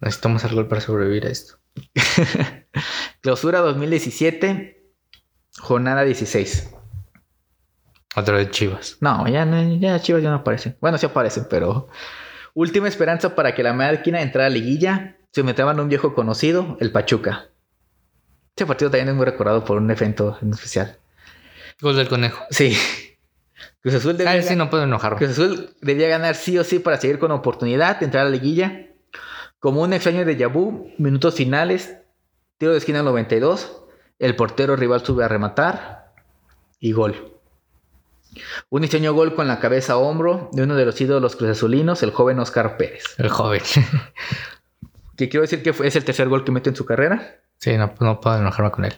Necesitamos algo para sobrevivir a esto. Clausura 2017. Jornada 16. Otra vez Chivas. No, ya, ya Chivas ya no aparecen. Bueno, sí aparecen, pero. Última esperanza para que la máquina entrara a liguilla. Se a un viejo conocido, el Pachuca. Este partido también es muy recordado por un evento en especial. Gol del conejo. Sí. Cruz Azul debía, Ah, sí, no puedo enojarme. Cruz Azul debía ganar sí o sí para seguir con oportunidad de entrar a la liguilla. Como un extraño de Yabú, minutos finales, tiro de esquina al 92, el portero rival sube a rematar y gol. Un extraño gol con la cabeza a hombro de uno de los ídolos cruzazulinos, el joven Oscar Pérez. El joven. Que quiero decir que fue- es el tercer gol que mete en su carrera. sí, no, no puedo enojarme con él.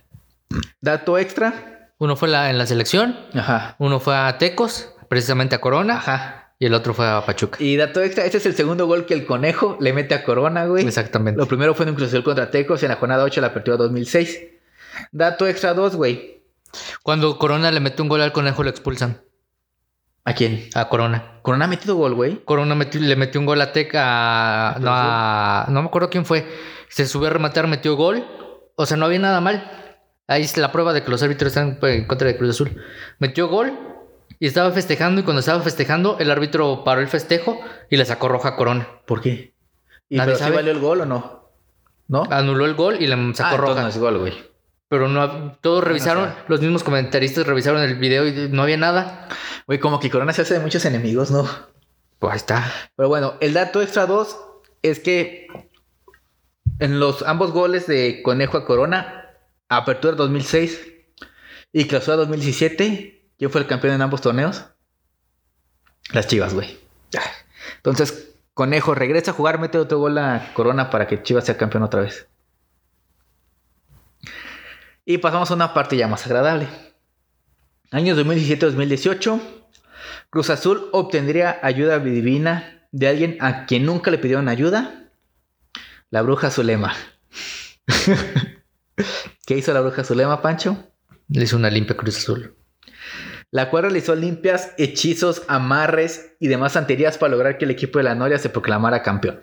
Dato extra. Uno fue la- en la selección, Ajá. uno fue a Tecos, precisamente a Corona, Ajá. Y el otro fue a Pachuca. Y dato extra, este es el segundo gol que el conejo le mete a Corona, güey. Exactamente. Lo primero fue en un Azul contra Tecos en la jornada 8 de la apertura 2006. Dato extra 2, güey. Cuando Corona le mete un gol al conejo, lo expulsan. ¿A quién? A Corona. Corona ha metido gol, güey. Corona metió- le metió un gol a Teca. a- no, a- no me acuerdo quién fue. Se subió a rematar, metió gol. O sea, no había nada mal. Ahí es la prueba de que los árbitros están pues, en contra de Cruz Azul. Metió gol y estaba festejando. Y cuando estaba festejando, el árbitro paró el festejo y le sacó roja a Corona. ¿Por qué? ¿Y Nadie pero sí sabe. valió el gol o no? ¿No? Anuló el gol y le Ah, sacó entonces roja. no es gol, güey. Pero no, todos revisaron, los mismos comentaristas revisaron el video y no había nada. Güey, como que Corona se hace de muchos enemigos, ¿no? Pues ahí está. Pero bueno, el dato extra 2 es que en los ambos goles de Conejo a Corona, Apertura 2006 y Clausura 2017, ¿quién fue el campeón en ambos torneos? Las Chivas, güey. Entonces, Conejo regresa a jugar, mete otro gol a Corona para que Chivas sea campeón otra vez. Y pasamos a una parte ya más agradable. Años 2017-2018. Cruz Azul obtendría ayuda divina de alguien a quien nunca le pidieron ayuda. La bruja Zulema. ¿Qué hizo la bruja Zulema, Pancho? Le hizo una limpia Cruz Azul. La cual realizó limpias, hechizos, amarres y demás santerías para lograr que el equipo de la Noria se proclamara campeón.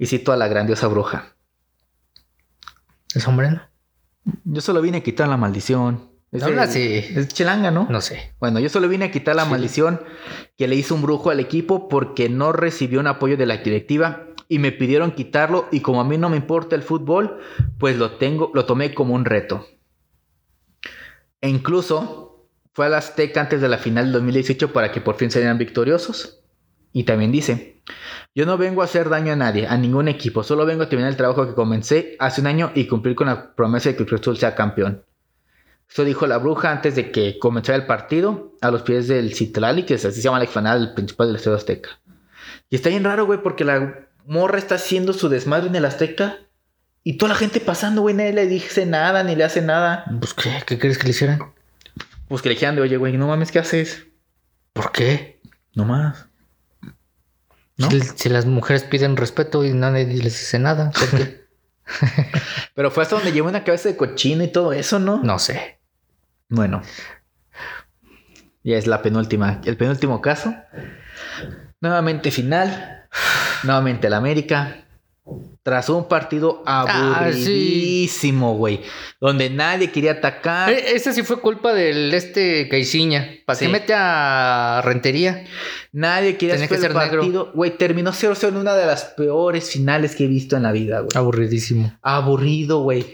Y cito a la grandiosa bruja. ¿Es hombre, no? Yo solo vine a quitar la maldición. Es, Habla así. es chelanga, ¿no? No sé. Bueno, yo solo vine a quitar la Sí. maldición que le hizo un brujo al equipo porque no recibió un apoyo de la directiva y me pidieron quitarlo y como a mí no me importa el fútbol, pues lo tengo, lo tomé como un reto. E incluso fue a la Azteca antes de la final del 2018 para que por fin salieran victoriosos. Y también dice, yo no vengo a hacer daño a nadie, a ningún equipo, solo vengo a terminar el trabajo que comencé hace un año y cumplir con la promesa de que Cruz Azul sea campeón. Esto dijo la bruja antes de que comenzara el partido a los pies del Citlali, que es así se llama la explanada principal del Estadio Azteca. Y está bien raro, güey, porque la morra está haciendo su desmadre en el Azteca y toda la gente pasando, güey, nadie le dice nada ni le hace nada. Pues. ¿Qué crees que le hicieran? Pues que le dijeran de, oye, güey, no mames, ¿qué haces? ¿Por qué? No más. ¿No? Si, si las mujeres piden respeto y nadie les dice nada, ¿por qué? Pero fue hasta donde lleva una cabeza de cochino y todo eso, ¿no? no sé. Bueno. Ya es la penúltima, el penúltimo caso. Nuevamente final. Nuevamente el América. Tras un partido Ah, aburridísimo, güey. Donde nadie quería atacar. Eh, Ese sí fue culpa del este Caixinha. ¿Para Sí. qué mete a Rentería? Nadie quería que hacer el ser negro. partido. Güey, terminó 0-0 en una de las peores finales que he visto en la vida, güey. Aburridísimo. Aburrido, güey.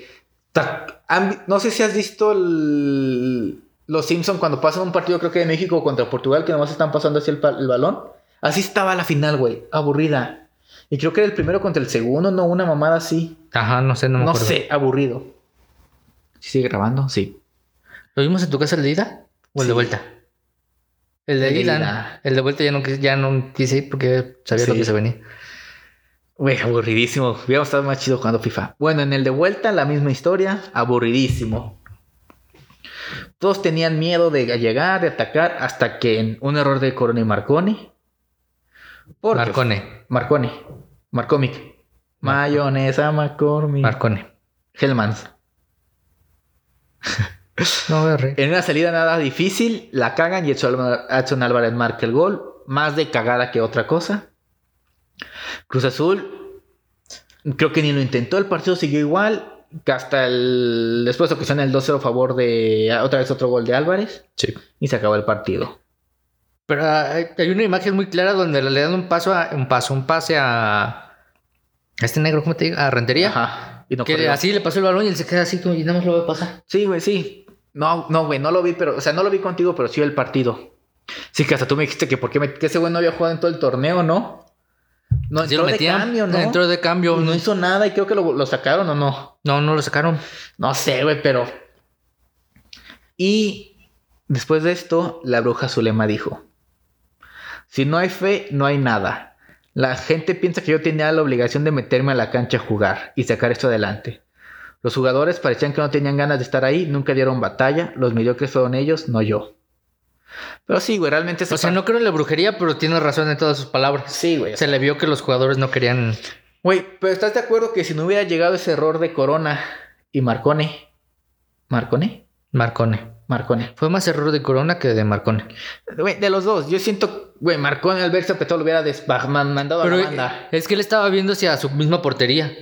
No sé si has visto el- los Simpsons cuando pasan un partido, creo que de México contra Portugal, que nomás están pasando así el, el balón. Así estaba la final, güey. Aburrida. Y creo que era el primero contra el segundo, no una mamada así. Ajá, no sé, no me No, acuerdo. sé, aburrido. ¿Sigue grabando? Sí. ¿Lo vimos en tu casa el de ida o el Sí. de vuelta? El de El de ida. ida. El de vuelta ya no, ya no quise ir porque sabía lo que se venía. Güey, aburridísimo. Hubiéramos estado más chido jugando FIFA. Bueno, en el de vuelta, la misma historia. Aburridísimo. Todos tenían miedo de llegar, de atacar, hasta que en un error de Corona y Marconi. Porque- Marcone. Marconi. Marcomic. Mayonesa McCormick. Marcone. Hellmans. No. En una salida nada difícil, la cagan y Edson Álvarez marca el gol. Más de cagada que otra cosa. Cruz Azul, creo que ni lo intentó. El partido siguió igual. Hasta el. Después ocasiona el 2-0 a favor de. Otra vez otro gol de Álvarez. Sí. Y se acabó el partido. Pero ah, hay hay una imagen muy clara donde le dan un paso a, un paso, un pase a, este negro, ¿cómo te digo? A Rentería. Ajá. Y no que corrió. así le pasó el balón y él se queda así como y nada más lo ve pasar. Sí, güey, sí. No, no, güey, no lo vi, pero. O sea, no lo vi contigo, pero sí el partido. Sí, que hasta tú me dijiste que por qué me- que ese güey no había jugado en todo el torneo, ¿no? No entró de cambio, ¿no? Entró de cambio. no No, hizo nada y creo que lo, lo sacaron o no. no, no lo sacaron. No sé, güey, pero. Y después de esto, la bruja Zulema dijo: Si no hay fe, no hay nada. La gente piensa que yo tenía la obligación de meterme a la cancha a jugar y sacar esto adelante. Los jugadores parecían que no tenían ganas de estar ahí, nunca dieron batalla. Los mediocres fueron ellos, no yo. Pero sí, güey, realmente O sea, no creo en la brujería, pero tiene razón en todas sus palabras. Sí, güey. Se le vio que los jugadores no querían. Güey, pero ¿estás de acuerdo que si no hubiera llegado ese error de Corona y Marcone? ¿Marcone? Marcone. Marcone. Fue más error de Corona que de Marcone. Güey, de los dos, yo siento, güey, Marcone al verse apretado lo hubiera mandado a la banda. es que él estaba viendo hacia su misma portería.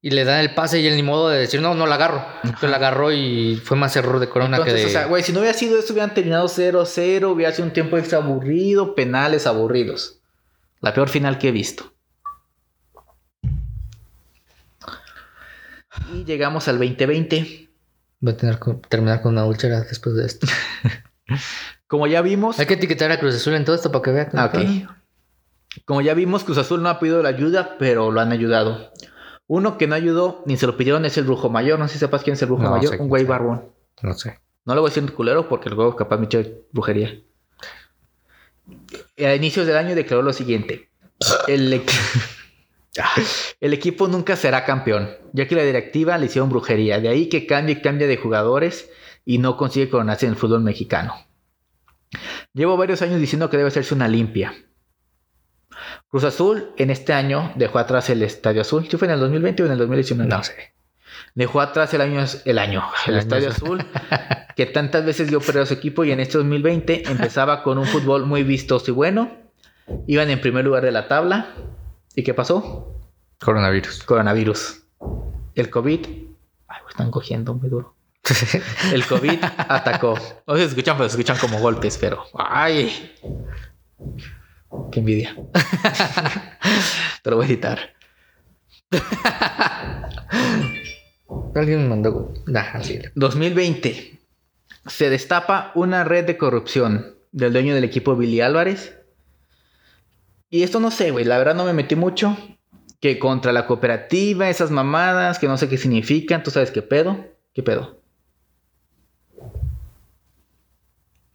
Y le dan el pase y él ni modo de decir, no, no la agarro. Pero la agarró y fue más error de Corona Entonces, que de... o sea, güey, si no hubiera sido eso, hubieran terminado 0-0, hubiera sido un tiempo extra aburrido, penales aburridos. La peor final que he visto. Y llegamos al 2020. Va a tener que terminar con una úlcera después de esto. Como ya vimos, Hay que etiquetar a Cruz Azul en todo esto para que vean. Ah, ok. Como ya vimos, Cruz Azul no ha pedido la ayuda, pero lo han ayudado. Uno que no ayudó ni se lo pidieron es el brujo mayor. No sé si sepas quién es el brujo No, mayor. Un güey sea. barbón. No sé. No le voy a decir culero porque el juego capaz me echa brujería. A inicios del año declaró lo siguiente. El, el equipo nunca será campeón, ya que la directiva le hicieron brujería. De ahí que cambie y cambia de jugadores y no consigue coronarse en el fútbol mexicano. Llevo varios años diciendo que debe hacerse una limpia. Cruz Azul en este año dejó atrás el Estadio Azul. ¿Sí fue en el 2020 o en el 2019? No sé. Dejó atrás el año, el año, el, El año. Estadio Azul, que tantas veces dio perder a su equipo y en este 2020 empezaba con un fútbol muy vistoso y bueno. Iban en primer lugar de la tabla. ¿Y qué pasó? Coronavirus. Coronavirus. El COVID. Ay, güey, están cogiendo muy duro. El COVID atacó. No se escuchan, pero se escuchan como golpes, pero. ¡Ay! ¡Qué envidia! Te lo voy a editar. Alguien me mandó. Nah, sí. 2020. Se destapa una red de corrupción del dueño del equipo Billy Álvarez. Y esto no sé, güey. La verdad no me metí mucho. Que contra la cooperativa, esas mamadas, que no sé qué significan. ¿Tú sabes qué pedo? ¿Qué pedo?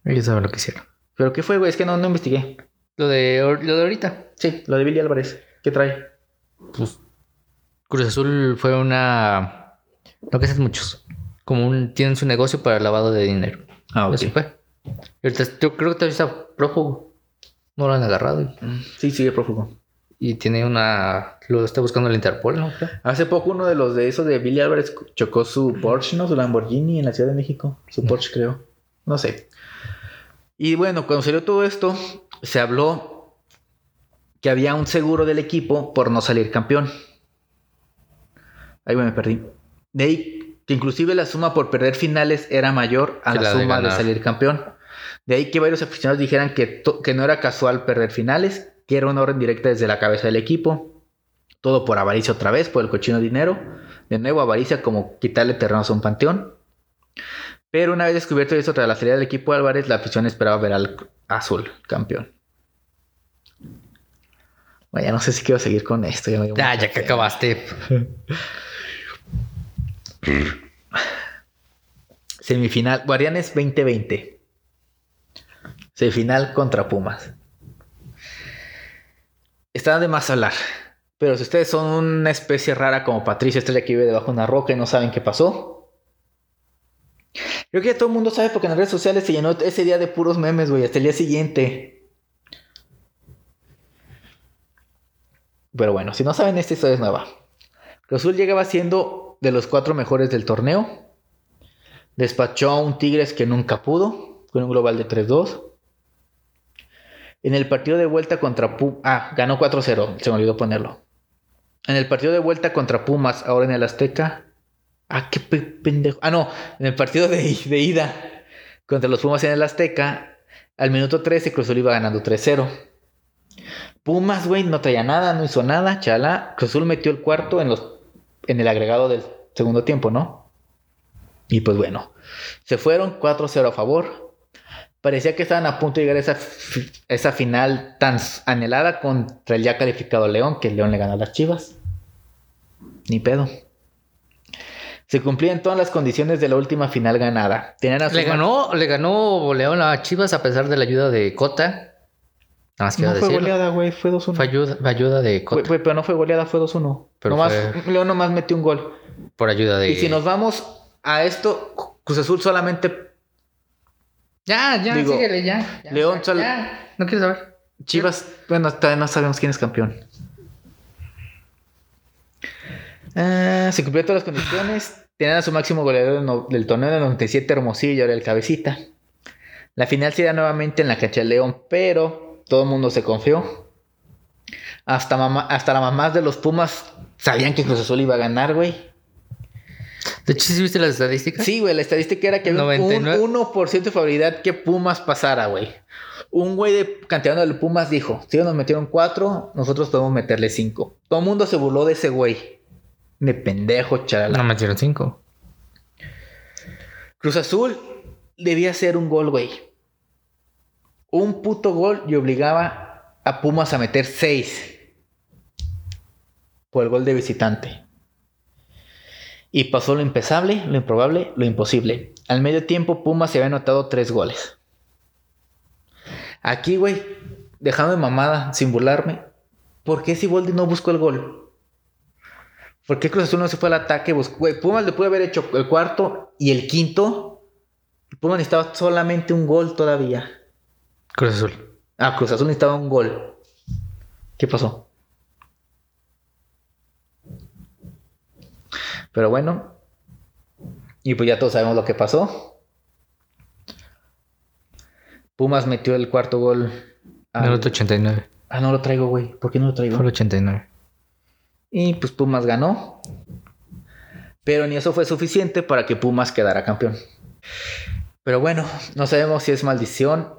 Ellos saben lo que hicieron. ¿Pero qué fue, güey? Es que no, no investigué. Lo de, lo de ahorita. Sí, lo de Billy Álvarez. ¿Qué trae? Pues Cruz Azul fue una. Lo que hacen muchos. Como un, tienen su negocio para el lavado de dinero. Ah, Eso fue. Ahorita- Yo creo que todavía está prófugo. No lo han agarrado. Sí, sigue prófugo. Y tiene una. Lo está buscando el Interpol, ¿no? Creo. Hace poco uno de los de esos de Billy Álvarez chocó su Porsche, ¿no? Su Lamborghini en la Ciudad de México. Su Porsche, creo. No sé. Y bueno, cuando salió todo esto, se habló que había un seguro del equipo por no salir campeón. Ahí me perdí. De ahí que inclusive la suma por perder finales era mayor a Que la, la de suma de, ganar. salir campeón. De ahí que varios aficionados dijeran que, no era casual perder finales, que era una orden directa desde la cabeza del equipo. Todo por avaricia otra vez, por el cochino dinero. De nuevo, avaricia como quitarle terrenos a un panteón. Pero una vez descubierto eso tras la salida del equipo de Álvarez, la afición esperaba ver al azul campeón. Bueno, ya no sé si quiero seguir con esto. Ya, me dio Ya, que acabaste. Semifinal, Guardianes 2020. Semifinal contra Pumas. Está de más hablar. Pero si ustedes son una especie rara como Patricia Estrella que vive debajo de una roca y no saben qué pasó. Creo que todo el mundo sabe porque en las redes sociales se llenó ese día de puros memes, güey, hasta el día siguiente. Pero bueno, si no saben, esta historia es nueva. Cruz Azul llegaba siendo de los cuatro mejores del torneo. Despachó a un Tigres que nunca pudo, con un global de 3-2. En el partido de vuelta contra Pumas. Ah, ganó 4-0, se me olvidó ponerlo. En el partido de vuelta contra Pumas, ahora en el Azteca. Ah, qué pe- pendejo. Ah, no, en el partido de, de ida contra los Pumas en el Azteca, al minuto 13 Cruz Azul iba ganando 3-0. Pumas, güey, no traía nada, no hizo nada, chala. Cruz Azul metió el cuarto en, los, en el agregado del segundo tiempo, ¿no? Y pues bueno, se fueron 4-0 a favor. Parecía que estaban a punto de llegar a esa, esa final tan anhelada contra el ya calificado León, que el León le ganó a las Chivas. Ni pedo. Se cumplían todas las condiciones de la última final ganada. Tenían a su Le ganó, le ganó León a Chivas a pesar de la ayuda de Cota. Nada más No fue decirlo. goleada, güey, fue 2-1. Fue ayuda, ayuda de Cota. pero no fue goleada, fue 2-1. Pero Nomás, fue- León nomás metió un gol. Por ayuda de. Y si nos vamos a esto, Cruz Azul solamente Ya, ya, Digo, síguele, ya. ya, León ya, ya. No quiero saber. Chivas, bueno, todavía no sabemos quién es campeón. Ah, se cumplieron todas las condiciones. Tenían a su máximo goleador del, no- del torneo del 97, Hermosillo, era el cabecita. La final se da nuevamente en la cancha de León, pero todo el mundo se confió. Hasta, mamá, hasta la mamás de los Pumas sabían que Cruz Azul iba a ganar, güey. De hecho, ¿sí viste las estadísticas? Sí, güey, la estadística era que había un 99. 1% de probabilidad que Pumas pasara, güey. Un güey de canterano del Pumas dijo, si ellos nos metieron 4, nosotros podemos meterle 5. Todo el mundo se burló de ese güey. De pendejo, charala. No metieron cinco. Cruz Azul debía hacer un gol, güey. Un puto gol y obligaba a Pumas a meter 6. Por el gol de visitante. Y pasó lo impensable, lo improbable, lo imposible. Al medio tiempo Pumas se había anotado 3 goles. Aquí, güey, dejando de mamada, sin burlarme. ¿Por qué Siboldi no buscó el gol? ¿Por qué Cruz Azul no se fue al ataque? Buscó- Güey, Pumas le pudo haber hecho el cuarto y el quinto. Pumas necesitaba solamente un gol todavía. Cruz Azul. Ah, Cruz Azul necesitaba un gol. ¿Qué pasó? Pero bueno. Y pues ya todos sabemos lo que pasó. Pumas metió el cuarto gol. al- Minuto 89. Ah, no lo traigo, güey. ¿Por qué no lo traigo? Fue el 89. Y pues Pumas ganó. Pero ni eso fue suficiente para que Pumas quedara campeón. Pero bueno, no sabemos si es maldición,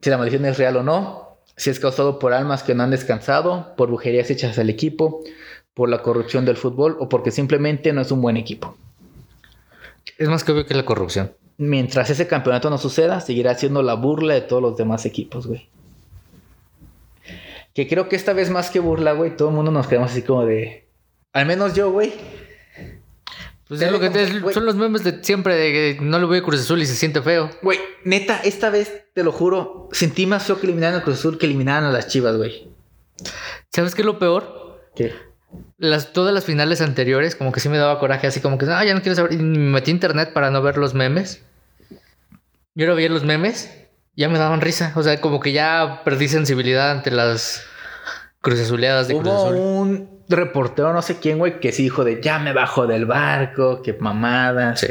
si la maldición es real o no, si es causado por almas que no han descansado, por brujerías hechas al equipo, por la corrupción del fútbol o porque simplemente no es un buen equipo. Es más que obvio que la corrupción. Mientras ese campeonato no suceda, seguirá siendo la burla de todos los demás equipos, güey. Que creo que esta vez más que burla, güey, todo el mundo nos quedamos así como de... Al menos yo, güey. Pues es lo que Güey. son los memes de siempre de que no le voy a Cruz Azul y se siente feo. Güey, neta, esta vez, te lo juro, sentí más feo que eliminaran al Cruz Azul que eliminaran a las Chivas, güey. ¿Sabes qué es lo peor? ¿Qué? Las, todas las finales anteriores, como que sí me daba coraje, así como que, ah, ya no quiero saber. Y me metí a internet para no ver los memes. Yo ahora veía los memes, ya me daban risa. O sea, como que ya perdí sensibilidad ante las cruzazuleadas de Cruz Hubo Azul. un reportero, no sé quién, güey, que sí dijo de ya me bajo del barco, que mamadas. Sí.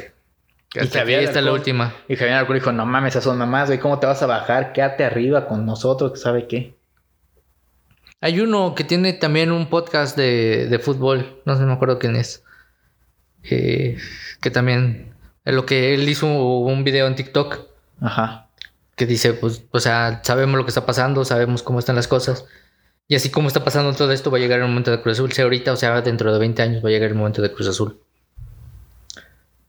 Y Javier está la última. Y Javier Alarcón dijo, no mames, esas son mamás, güey, ¿cómo te vas a bajar? Quédate arriba con nosotros, que sabe qué. Hay uno que tiene también un podcast de, de fútbol. No sé, no me acuerdo quién es. Que, que también. En lo que él hizo un video en TikTok. Ajá. que dice, pues, o sea, sabemos lo que está pasando, sabemos cómo están las cosas. Y así como está pasando todo esto, va a llegar el momento de Cruz Azul. Sea ahorita, o sea, dentro de 20 años va a llegar el momento de Cruz Azul.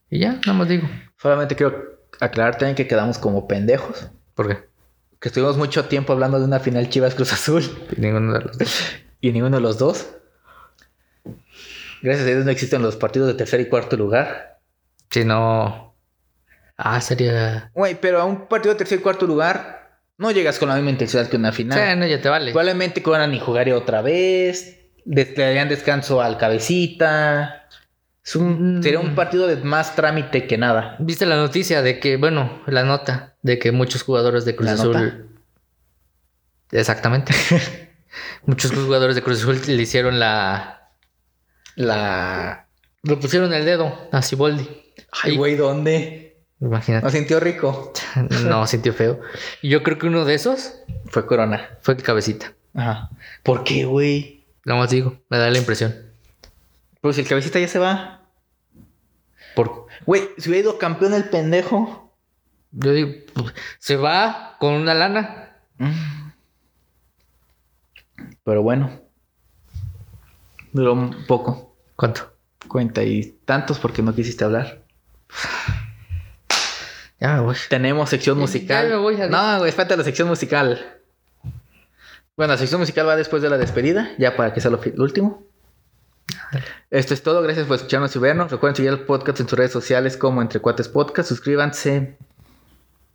Y ya, nada más digo. Solamente quiero aclarar también que quedamos como pendejos. ¿Por qué? Que estuvimos mucho tiempo hablando de una final Chivas Cruz Azul. Ninguno de los dos. Y ninguno de los dos. Gracias a Dios no existen los partidos de tercer y cuarto lugar. Si no. Ah, sería. Güey, pero a un partido de tercer y cuarto lugar no llegas con la misma intensidad que una final. Sí, no, ya te vale. Probablemente que van a ni jugar otra vez. Le darían descanso al cabecita. Es un- Mm. Sería un partido de más trámite que nada. ¿Viste la noticia de que, bueno, la nota de que muchos jugadores de Cruz ¿La Azul. nota? Exactamente. muchos jugadores de Cruz Azul le hicieron la. La. Le pusieron el dedo a Siboldi. Ay, güey, ¿dónde? Imagínate. ¿No sintió rico? No, sintió feo. Y yo creo que uno de esos Fue Corona. fue el cabecita. Ajá. ¿Por qué, güey? Nada más digo, me da la impresión. Pues si el cabecita ya se va. Por, Güey, si hubiera ido campeón el pendejo. yo digo, pues, se va con una lana. Pero bueno. Duró un poco. ¿Cuánto? Cuenta y tantos porque no quisiste hablar. Ya me voy. Tenemos sección musical. ya me voy, adiós. no, güey, falta la sección musical. Bueno, la sección musical va después de la despedida, ya para que sea lo último. Esto es todo, gracias por escucharnos y vernos. Recuerden seguir el podcast en sus redes sociales como Entre Cuates Podcast. Suscríbanse.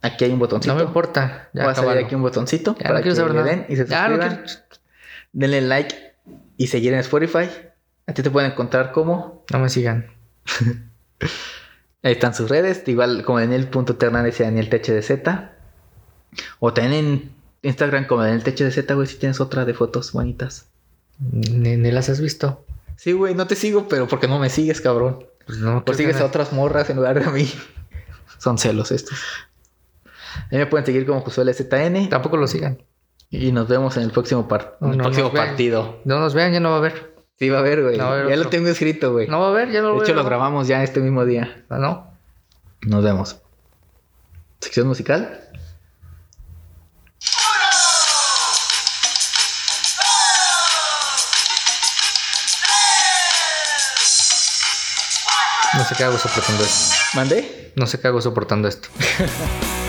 Aquí hay un botoncito. No me importa. Ya Va a salir aquí un botoncito Ya para no quiero que saber le den y se no suscriban. quiero- Denle like y seguir en Spotify. A ti te pueden encontrar como No me sigan. Ahí están sus redes, igual como Daniel.Ternández y Daniel THDZ. O también en Instagram como Daniel THDZ, güey, si tienes otra de fotos bonitas. Ni, ni las has visto. Sí, güey, no te sigo, pero porque no me sigues, cabrón. Pues no Pues sigues a otras morras en lugar de a mí. Son celos estos. Ahí me pueden seguir como Josué LZN. Tampoco lo sigan. Y nos vemos en el próximo, par- No, el no próximo partido. No nos vean, ya no va a haber. Sí, va a haber, güey. No va a ya lo tengo escrito, güey. No va a haber, ya no de lo hecho, veo. lo grabamos ya este mismo día. Ah, no. Nos vemos. Sección musical. Sé qué hago soportando esto. ¿Mandé? No sé qué hago soportando esto.